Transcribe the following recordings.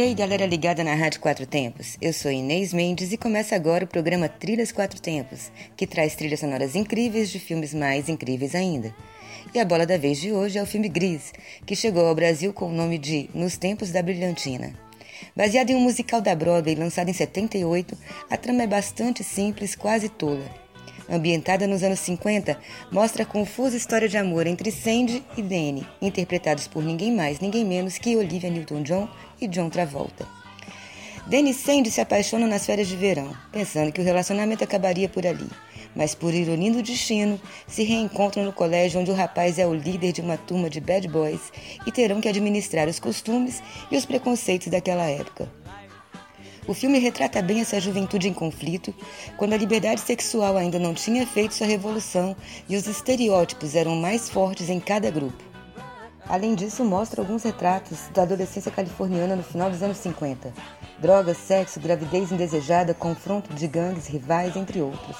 E aí, galera ligada na Rádio Quatro Tempos? Eu sou Inês Mendes e começa agora o programa Trilhas Quatro Tempos, que traz trilhas sonoras incríveis de filmes mais incríveis ainda. E a bola da vez de hoje é o filme Gris, que chegou ao Brasil com o nome de Nos Tempos da Brilhantina. Baseado em um musical da Broadway lançado em 78, a trama é bastante simples, quase tola. Ambientada nos anos 50, mostra a confusa história de amor entre Sandy e Danny, interpretados por ninguém mais, ninguém menos que Olivia Newton-John e John Travolta. Danny e Sandy se apaixonam nas férias de verão, pensando que o relacionamento acabaria por ali. Mas, por ironia do destino, se reencontram no colégio onde o rapaz é o líder de uma turma de bad boys e terão que administrar os costumes e os preconceitos daquela época. O filme retrata bem essa juventude em conflito, quando a liberdade sexual ainda não tinha feito sua revolução e os estereótipos eram mais fortes em cada grupo. Além disso, mostra alguns retratos da adolescência californiana no final dos anos 50. Drogas, sexo, gravidez indesejada, confronto de gangues, rivais, entre outros.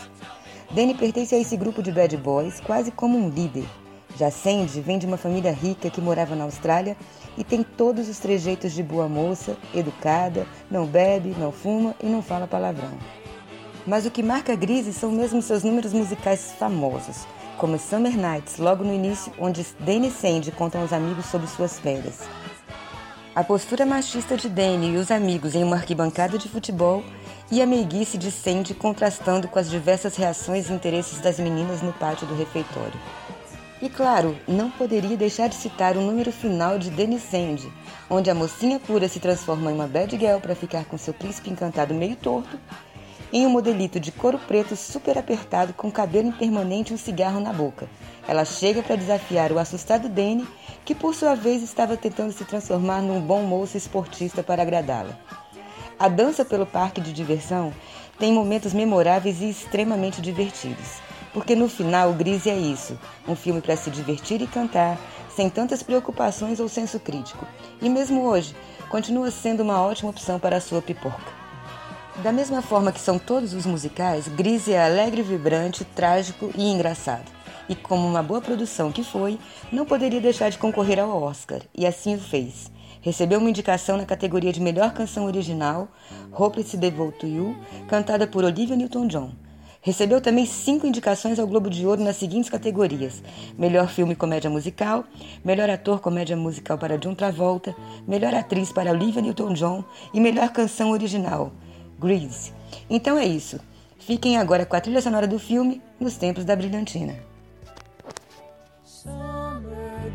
Danny pertence a esse grupo de bad boys quase como um líder. Já Sandy vem de uma família rica que morava na Austrália e tem todos os trejeitos de boa moça, educada, não bebe, não fuma e não fala palavrão. Mas o que marca Grise são mesmo seus números musicais famosos, como Summer Nights, logo no início, onde Danny Sandy contam aos amigos sobre suas férias. A postura machista de Danny e os amigos em uma arquibancada de futebol e a meiguice de Sandy contrastando com as diversas reações e interesses das meninas no pátio do refeitório. E claro, não poderia deixar de citar o número final de Dennis Sandy, onde a mocinha pura se transforma em uma bad girl para ficar com seu príncipe encantado meio torto, em um modelito de couro preto super apertado com cabelo impermanente e um cigarro na boca. Ela chega para desafiar o assustado Danny, que por sua vez estava tentando se transformar num bom moço esportista para agradá-la. A dança pelo parque de diversão tem momentos memoráveis e extremamente divertidos. Porque no final, o Grise é isso: um filme para se divertir e cantar, sem tantas preocupações ou senso crítico. E mesmo hoje, continua sendo uma ótima opção para a sua pipoca. Da mesma forma que são todos os musicais, Grise é alegre, vibrante, trágico e engraçado. E como uma boa produção que foi, não poderia deixar de concorrer ao Oscar, e assim o fez. Recebeu uma indicação na categoria de melhor canção original, Hopeless Devote to You, cantada por Olivia Newton-John. Recebeu também cinco indicações ao Globo de Ouro nas seguintes categorias: Melhor Filme Comédia Musical, Melhor Ator Comédia Musical para John Travolta, Melhor Atriz para Olivia Newton-John e Melhor Canção Original, Grease. Então é isso. Fiquem agora com a trilha sonora do filme Nos Tempos da Brilhantina. Summer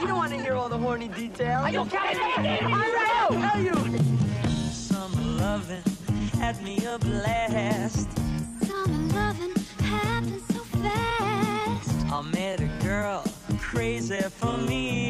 you don't want to hear all the horny details. Are you kidding me? I know, know you. summer loving had me a blast. Summer loving happens so fast. I met a girl crazy for me.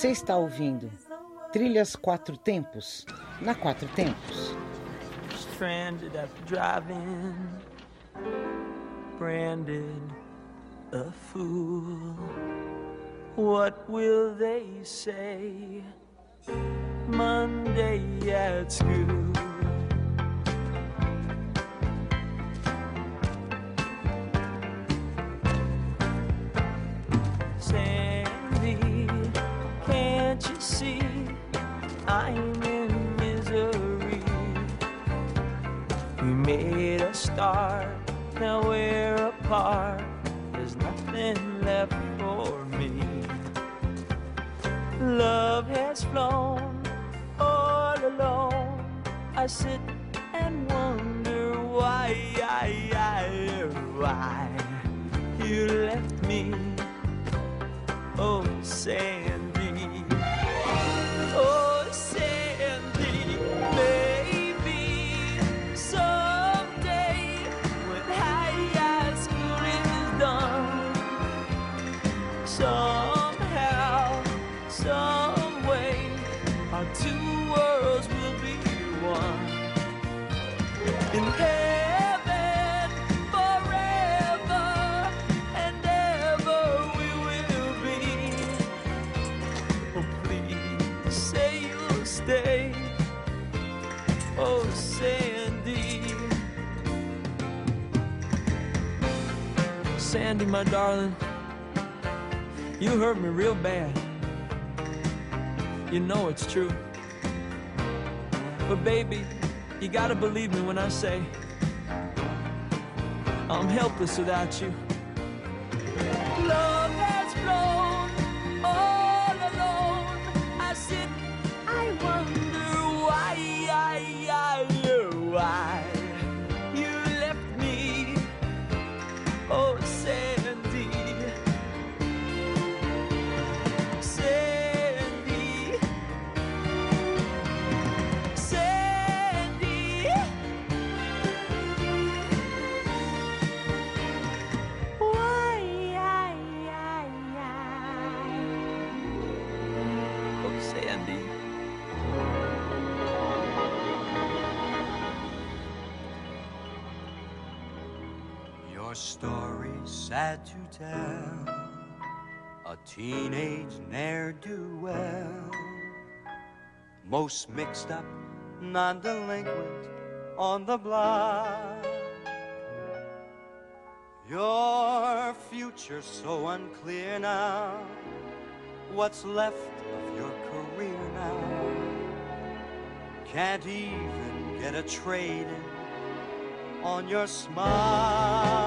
Você está ouvindo Trilhas Quatro Tempos na Quatro Tempos. Stranded after driving, branded a fool. What will they say Monday at school? Made a start. Now we're apart. There's nothing left for me. Love has flown all alone. I sit and wonder why, why why you left me. Oh, Sandy. My darling, you hurt me real bad. You know it's true. But, baby, you gotta believe me when I say I'm helpless without you. Teenage ne'er do well. Most mixed up, non delinquent on the block. Your future so unclear now. What's left of your career now? Can't even get a trade in on your smile.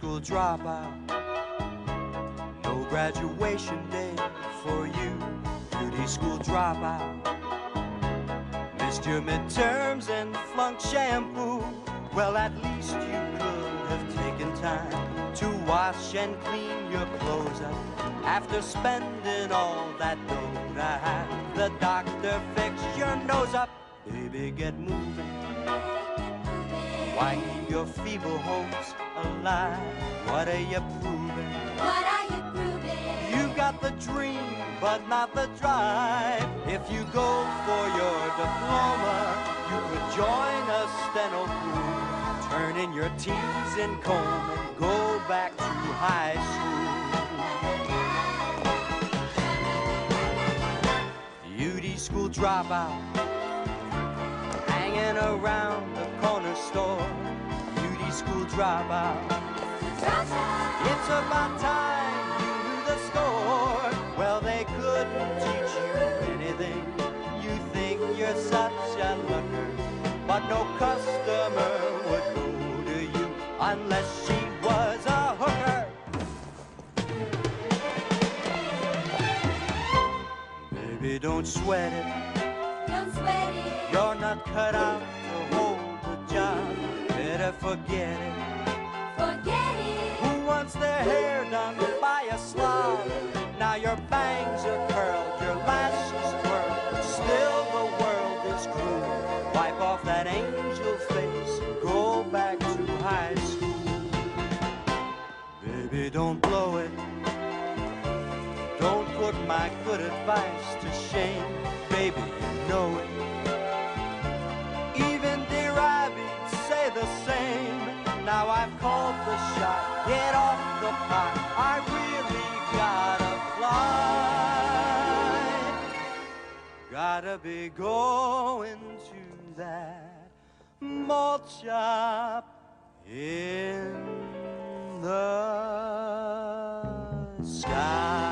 School dropout, no graduation day for you. Beauty school dropout, missed your midterms and flunked shampoo. Well, at least you could have taken time to wash and clean your clothes up after spending all that dough to have the doctor fix your nose up. Baby, get moving. Why keep your feeble hopes alive? What are you proving? What are you proving? You got the dream, but not the drive. If you go for your diploma, you could join a steno crew. Turn in your T's and comb and go back to high school. Beauty school dropout, hanging around the corner store. School dropout. It's about time you knew the score. Well, they couldn't teach you anything. You think you're such a looker, but no customer would go to you unless she was a hooker. Baby, don't sweat it. Don't sweat it. You're not cut out to hold. Better forget it. Forget it. Who wants their hair done by a slob? Now your bangs are curled, your lashes twirled. Still the world is cruel. Wipe off that angel face and go back to high school. Baby, don't blow it. Don't put my good advice to shame. Get off the pot, I really gotta fly. Gotta be going to that malt shop in the sky.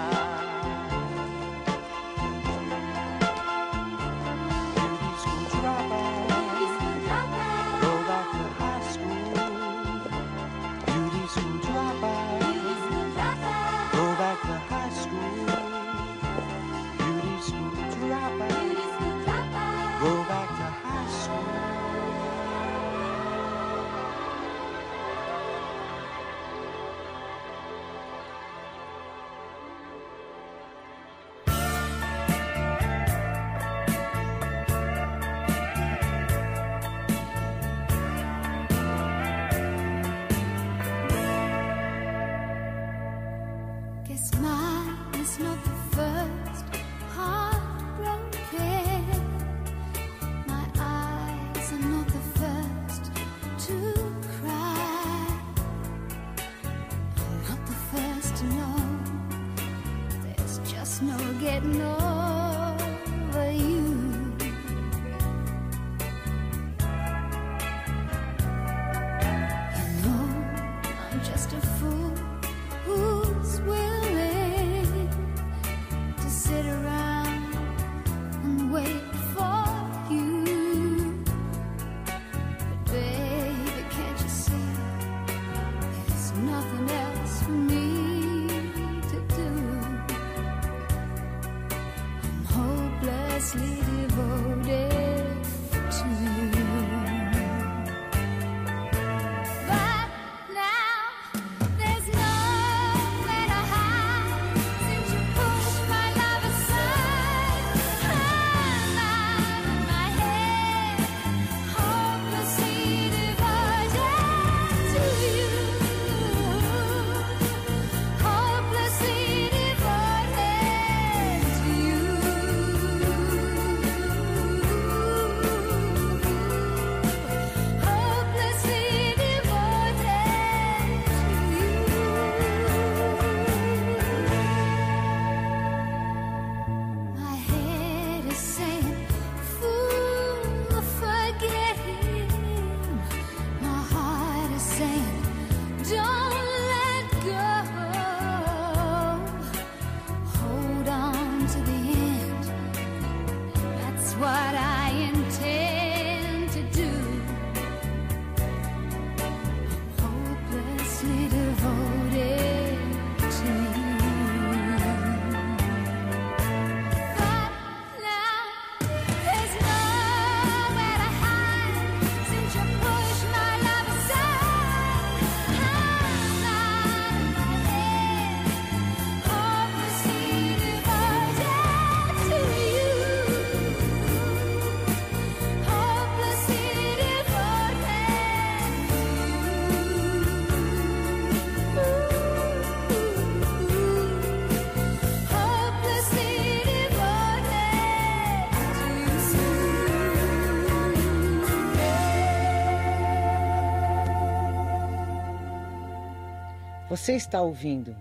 Você está ouvindo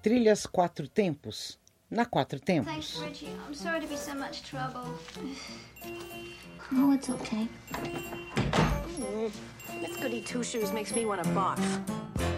Trilhas Quatro Tempos na Quatro Tempos. It's okay. Goody two shoes makes me want to barf.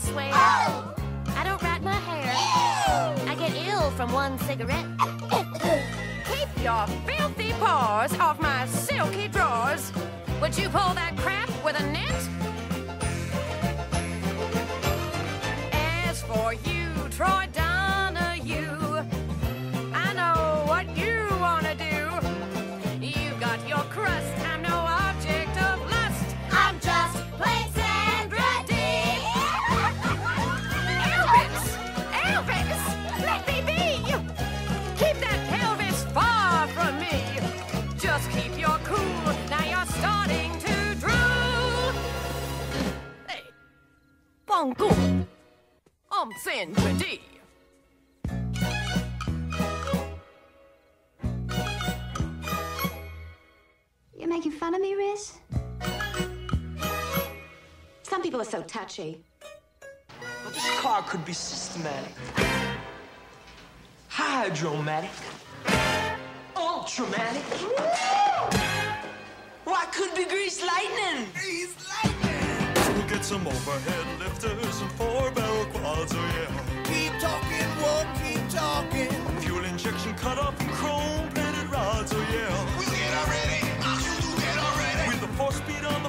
swear. Oh! I don't rat my hair. Ew! I get ill from one cigarette. Keep your filthy paws off my silky drawers. Would you pull that crap with a net? As for you, Troy Dye Bongo. I'm Sandra Dee. You're making fun of me, Riz? Some people are so touchy. Well, this car could be systematic, hydromatic, ultramatic. Why could be grease lightning? Grease lightning. We'll some overhead lifters and four barrel quads, oh yeah. Keep talking, won't keep talking. Fuel injection cut off and chrome plated rods, oh yeah. We get already, ah, you get already. With the four speed on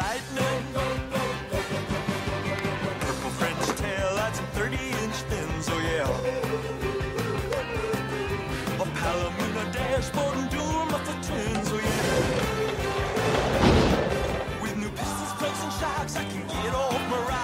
lightning. Purple French tail lights and 30 inch fins, oh yeah. A Palomino dashboard and dual muffler twins, oh yeah. With new pistons, plugs, and shocks, I can get off my rocks.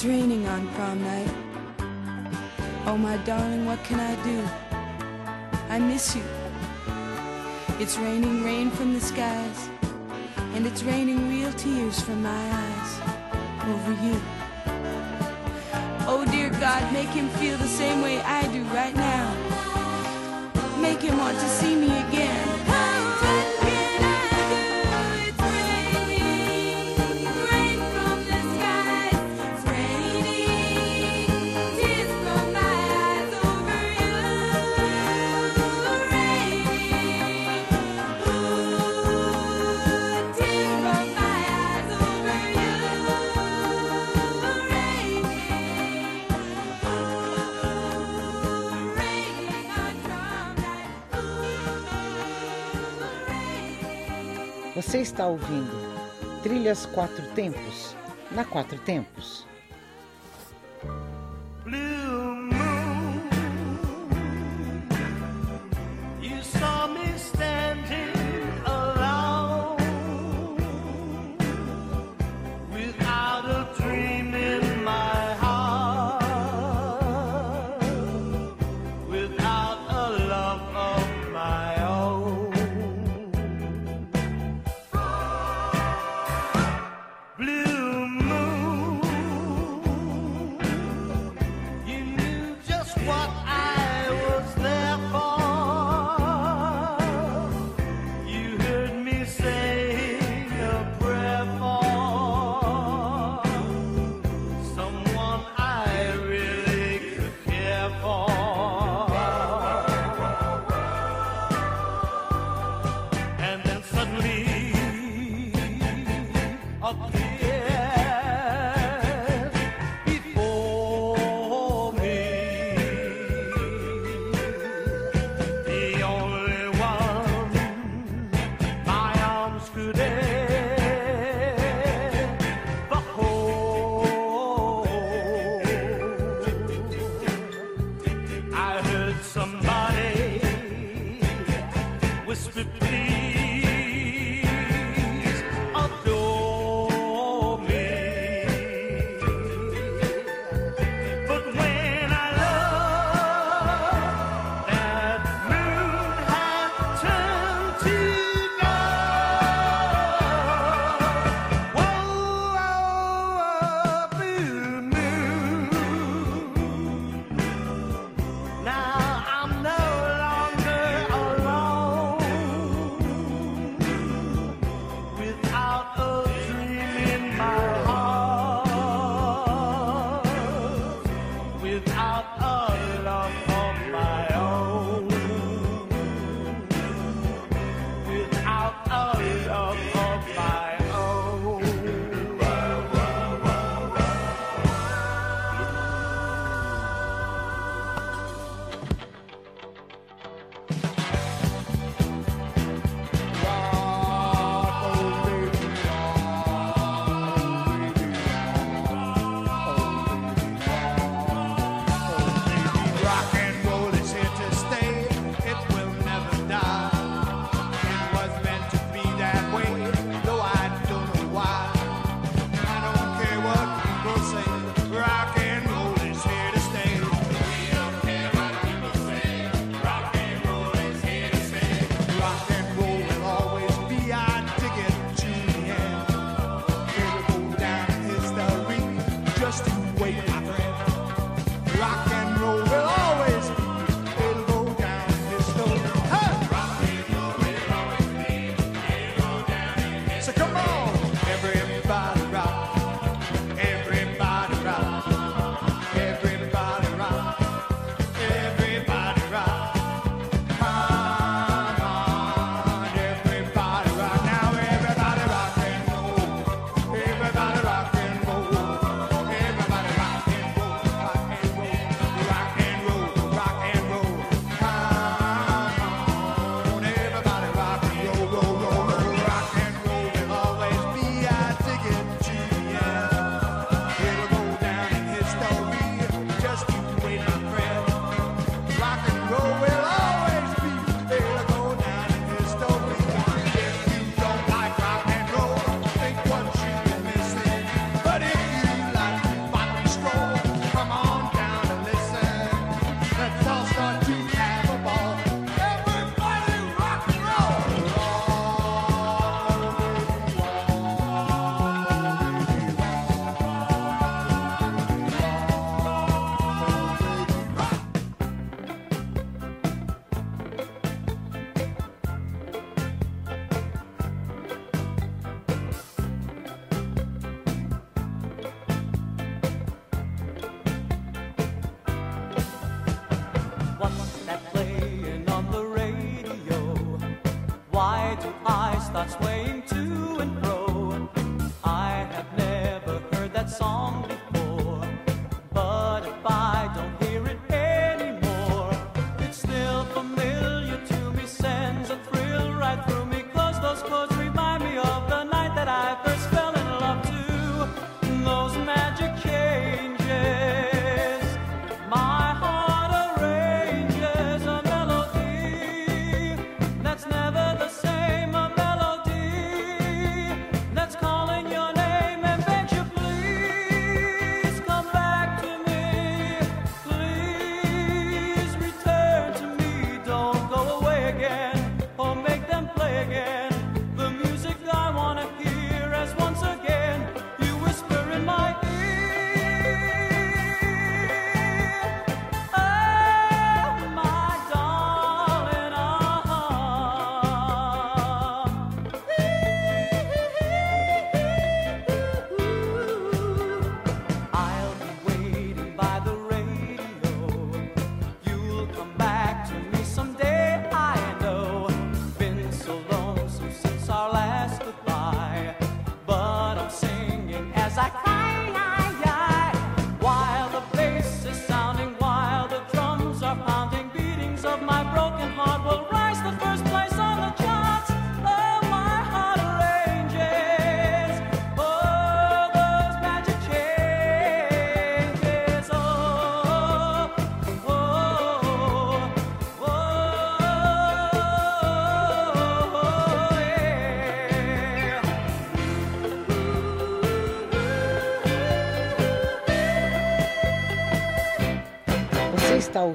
It's raining on prom night. Oh, my darling, what can I do? I miss you. It's raining rain from the skies, and it's raining real tears from my eyes over you. Oh, dear God, make him feel the same way I do right now. Make him want to see me Você está ouvindo Trilhas Quatro Tempos na Quatro Tempos.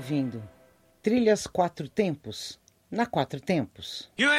Ouvindo Trilhas Quatro Tempos na Quatro Tempos. You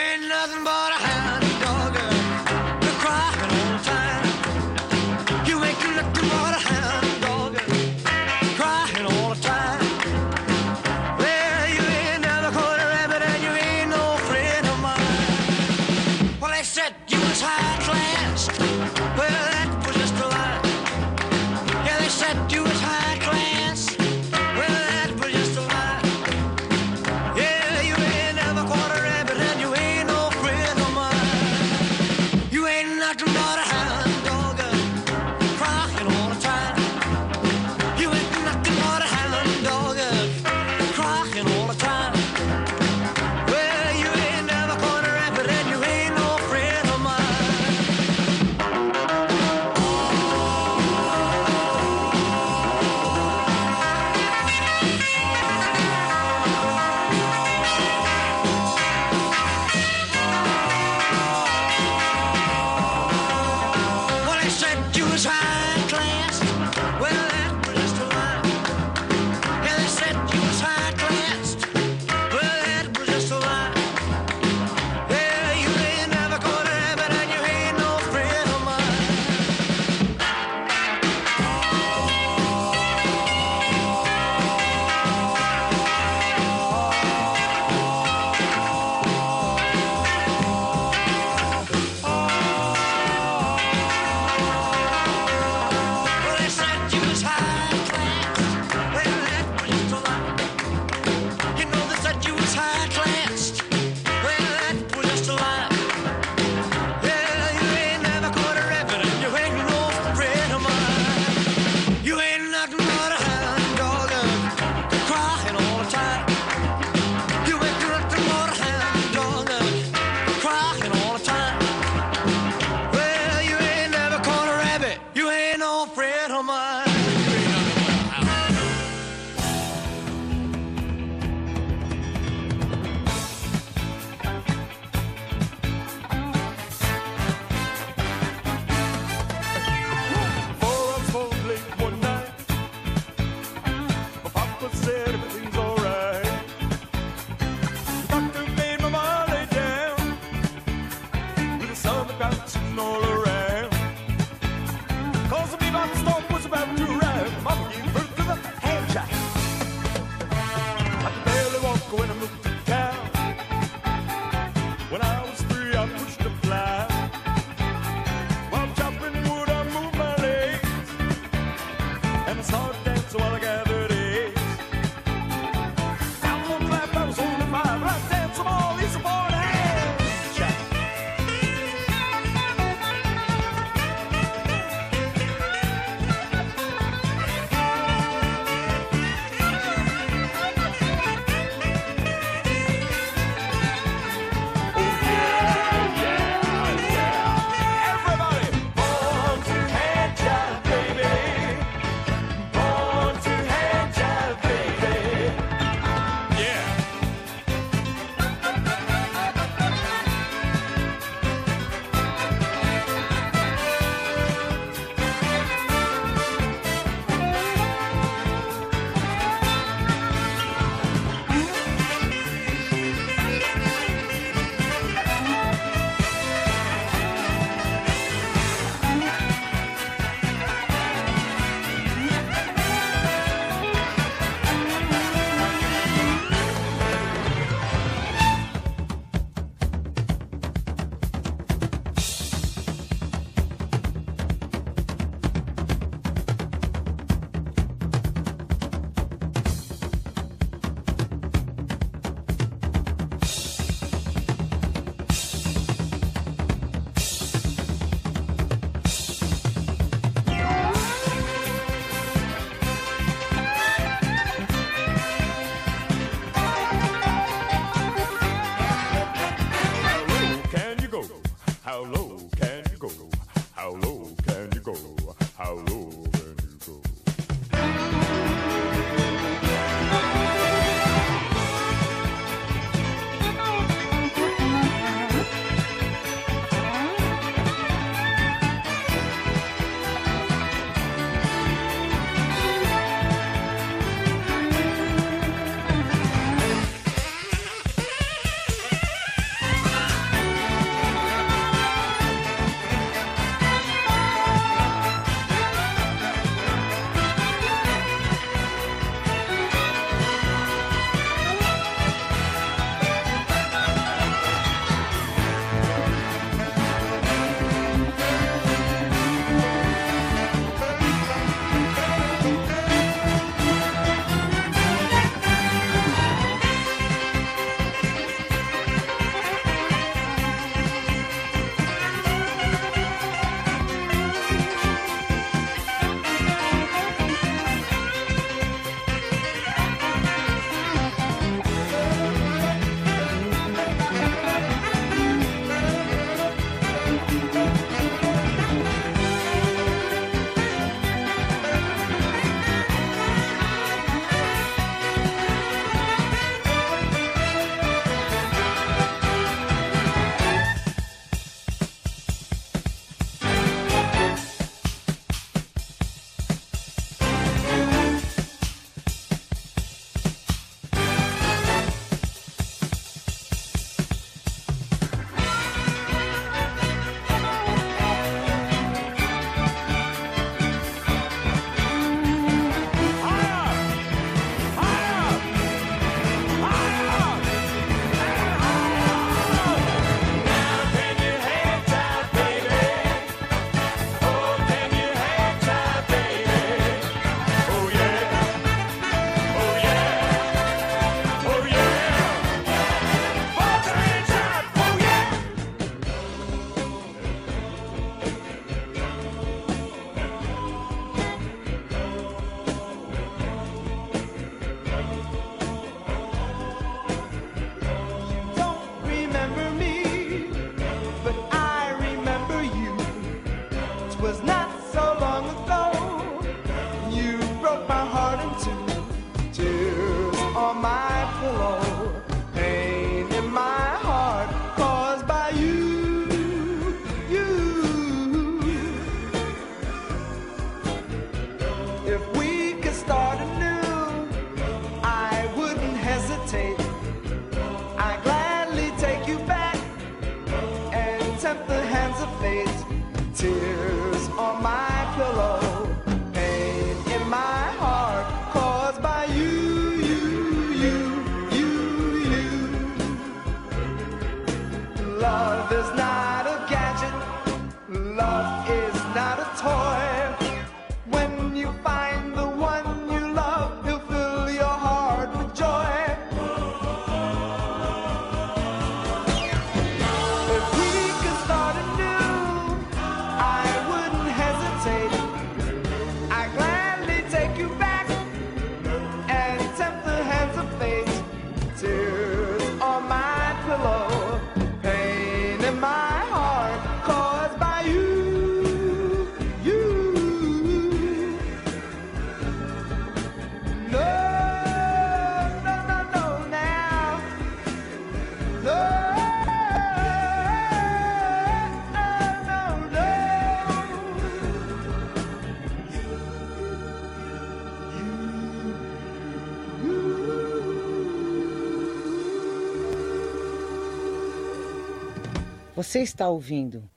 Você está ouvindo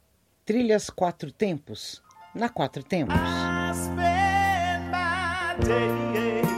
Trilhas Quatro Tempos na Quatro Tempos. I spend my day.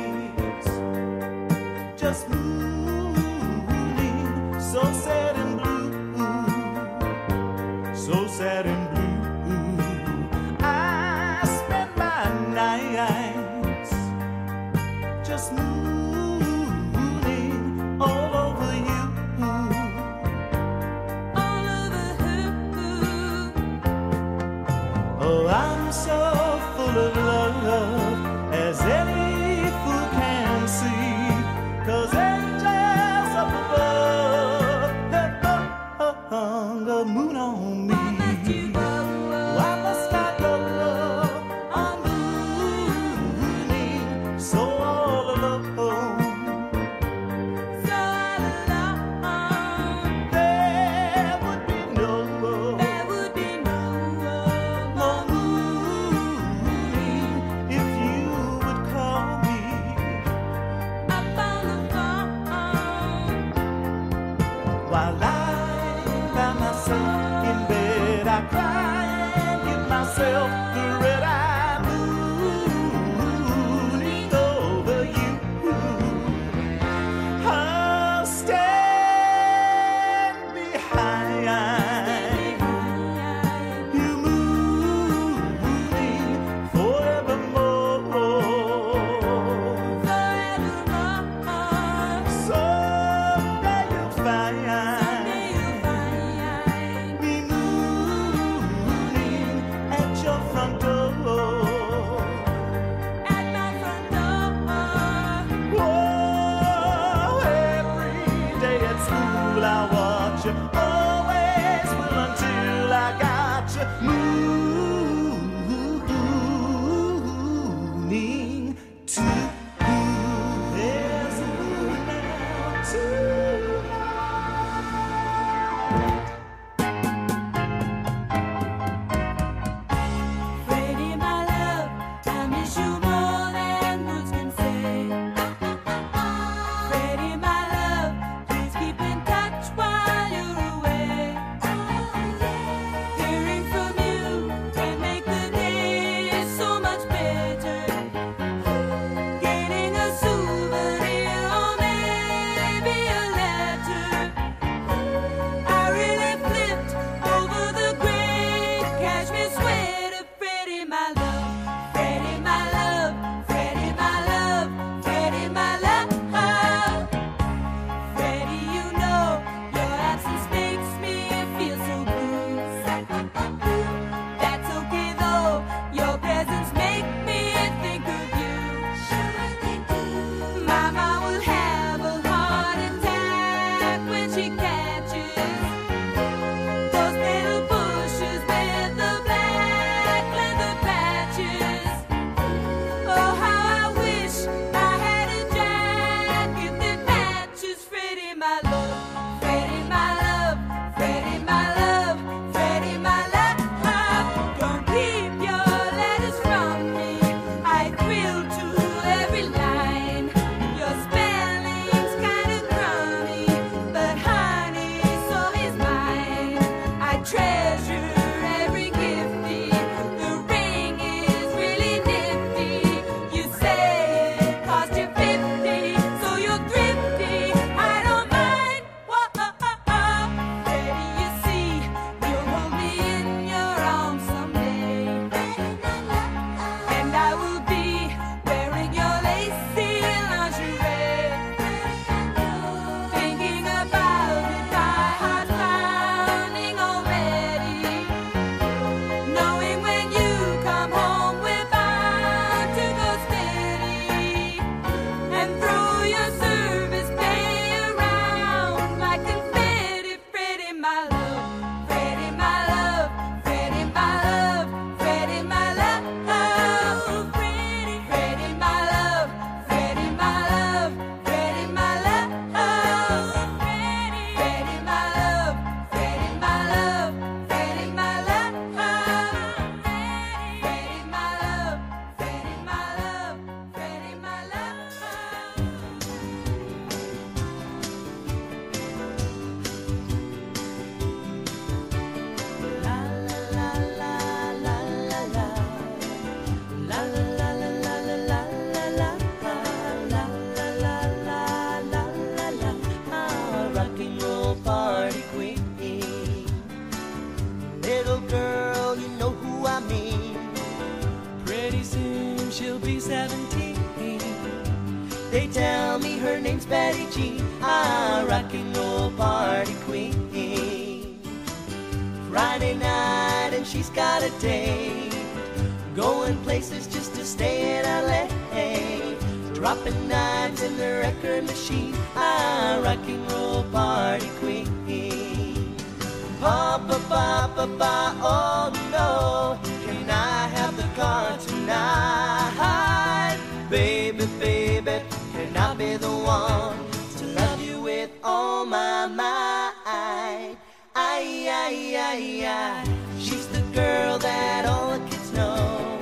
Ay, ay, ay, ay. She's the girl that all the kids know.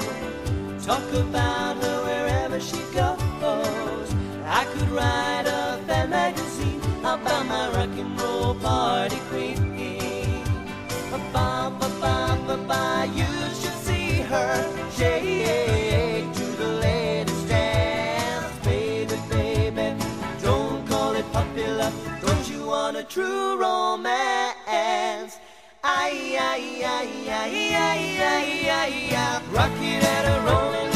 Talk about her wherever she goes. I could write a fan magazine about my rock and roll party queen. Ba ba ba ba ba, you should see her Ay. Rock it at a rolling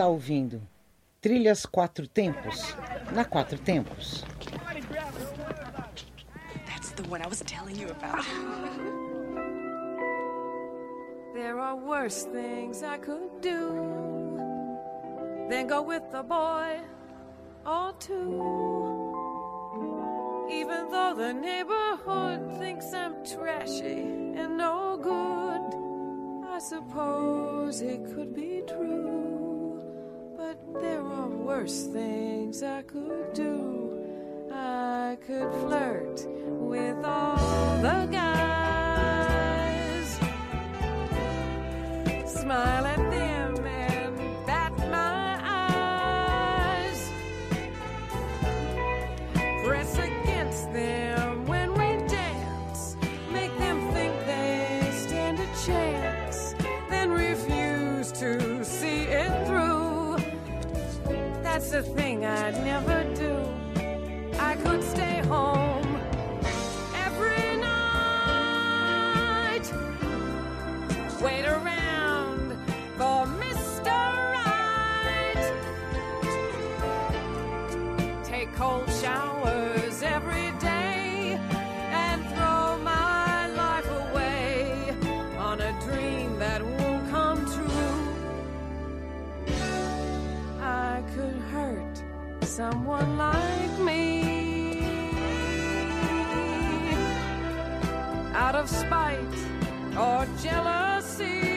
está ouvindo Trilhas Quatro Tempos na Quatro Tempos. That's the one I was telling you about. There are worse things I could do than go with boy or two. Even though the neighborhood thinks I'm trashy and no good, I suppose it could be true. But there are worse things I could do. I could flirt with all the guys smile thing I'd never do. Of spite or jealousy.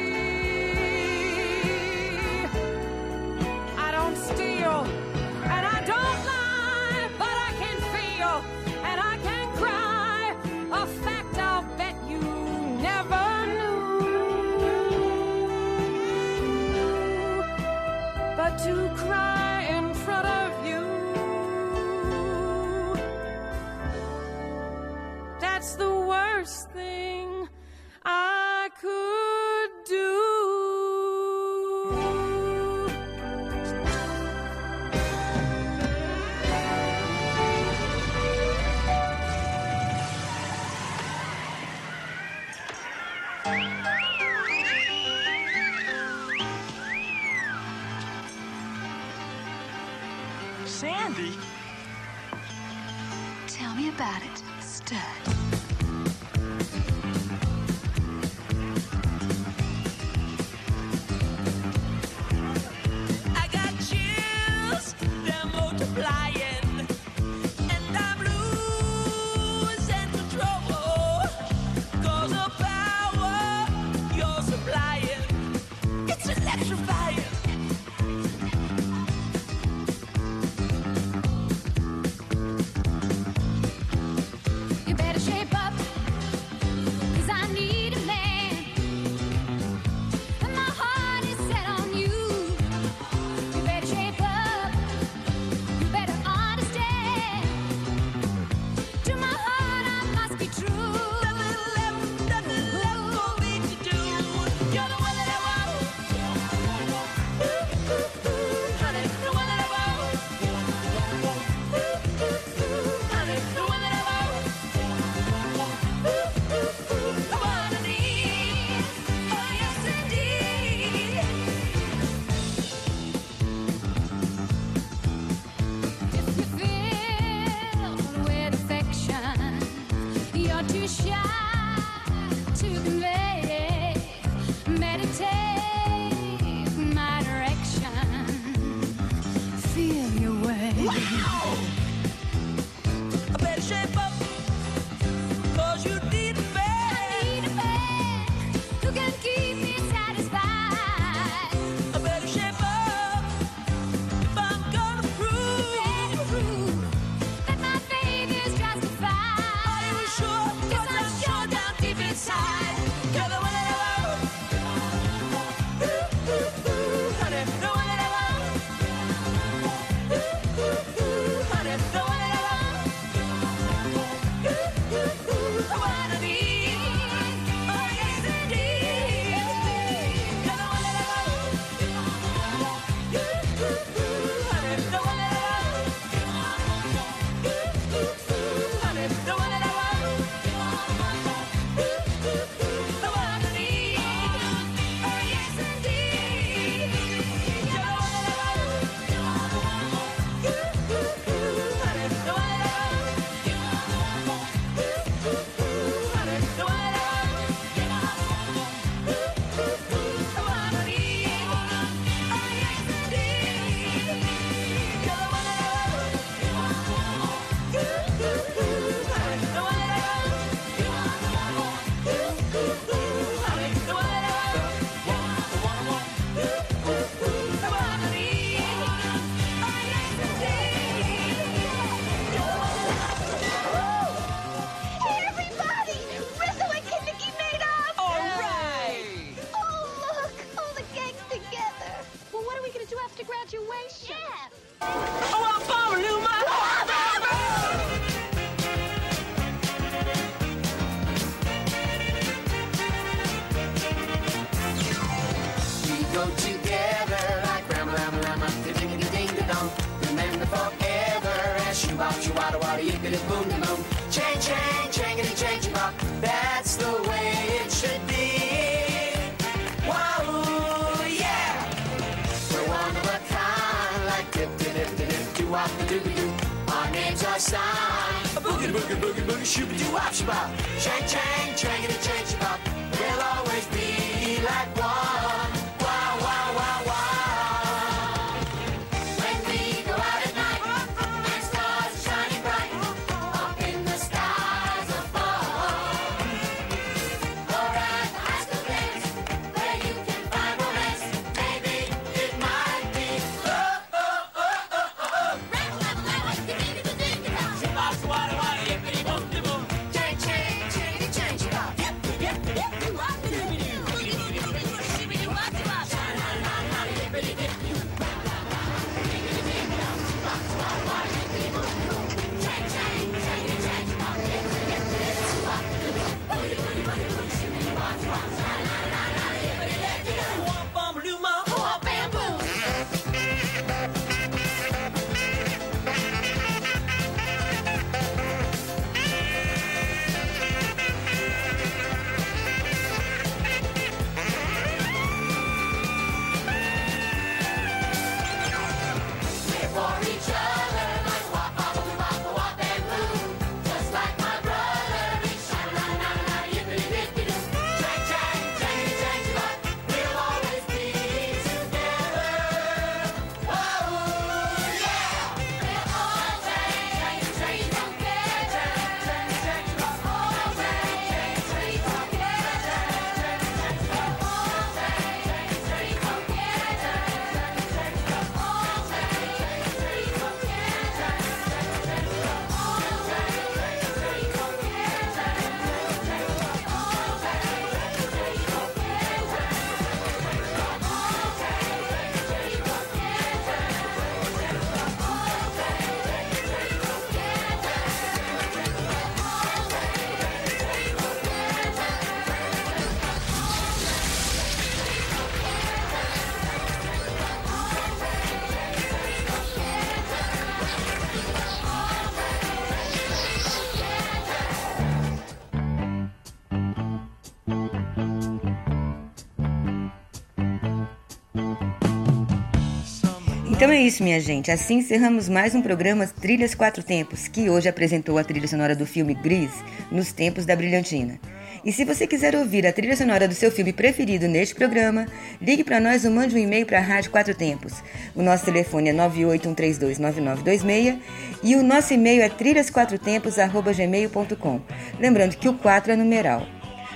Então é isso, minha gente. Assim encerramos mais um programa Trilhas Quatro Tempos, que hoje apresentou a trilha sonora do filme Gris, Nos Tempos da Brilhantina. E se você quiser ouvir a trilha sonora do seu filme preferido neste programa, ligue para nós ou mande um e-mail para a Rádio Quatro Tempos. O nosso telefone é 981329926 e o nosso e-mail é trilhasquatrotempos@gmail.com. Lembrando que o 4 é numeral.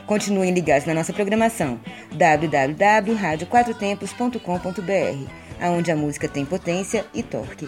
Continuem ligados na nossa programação www.radioquatrotempos.com.br, aonde a música tem potência e torque.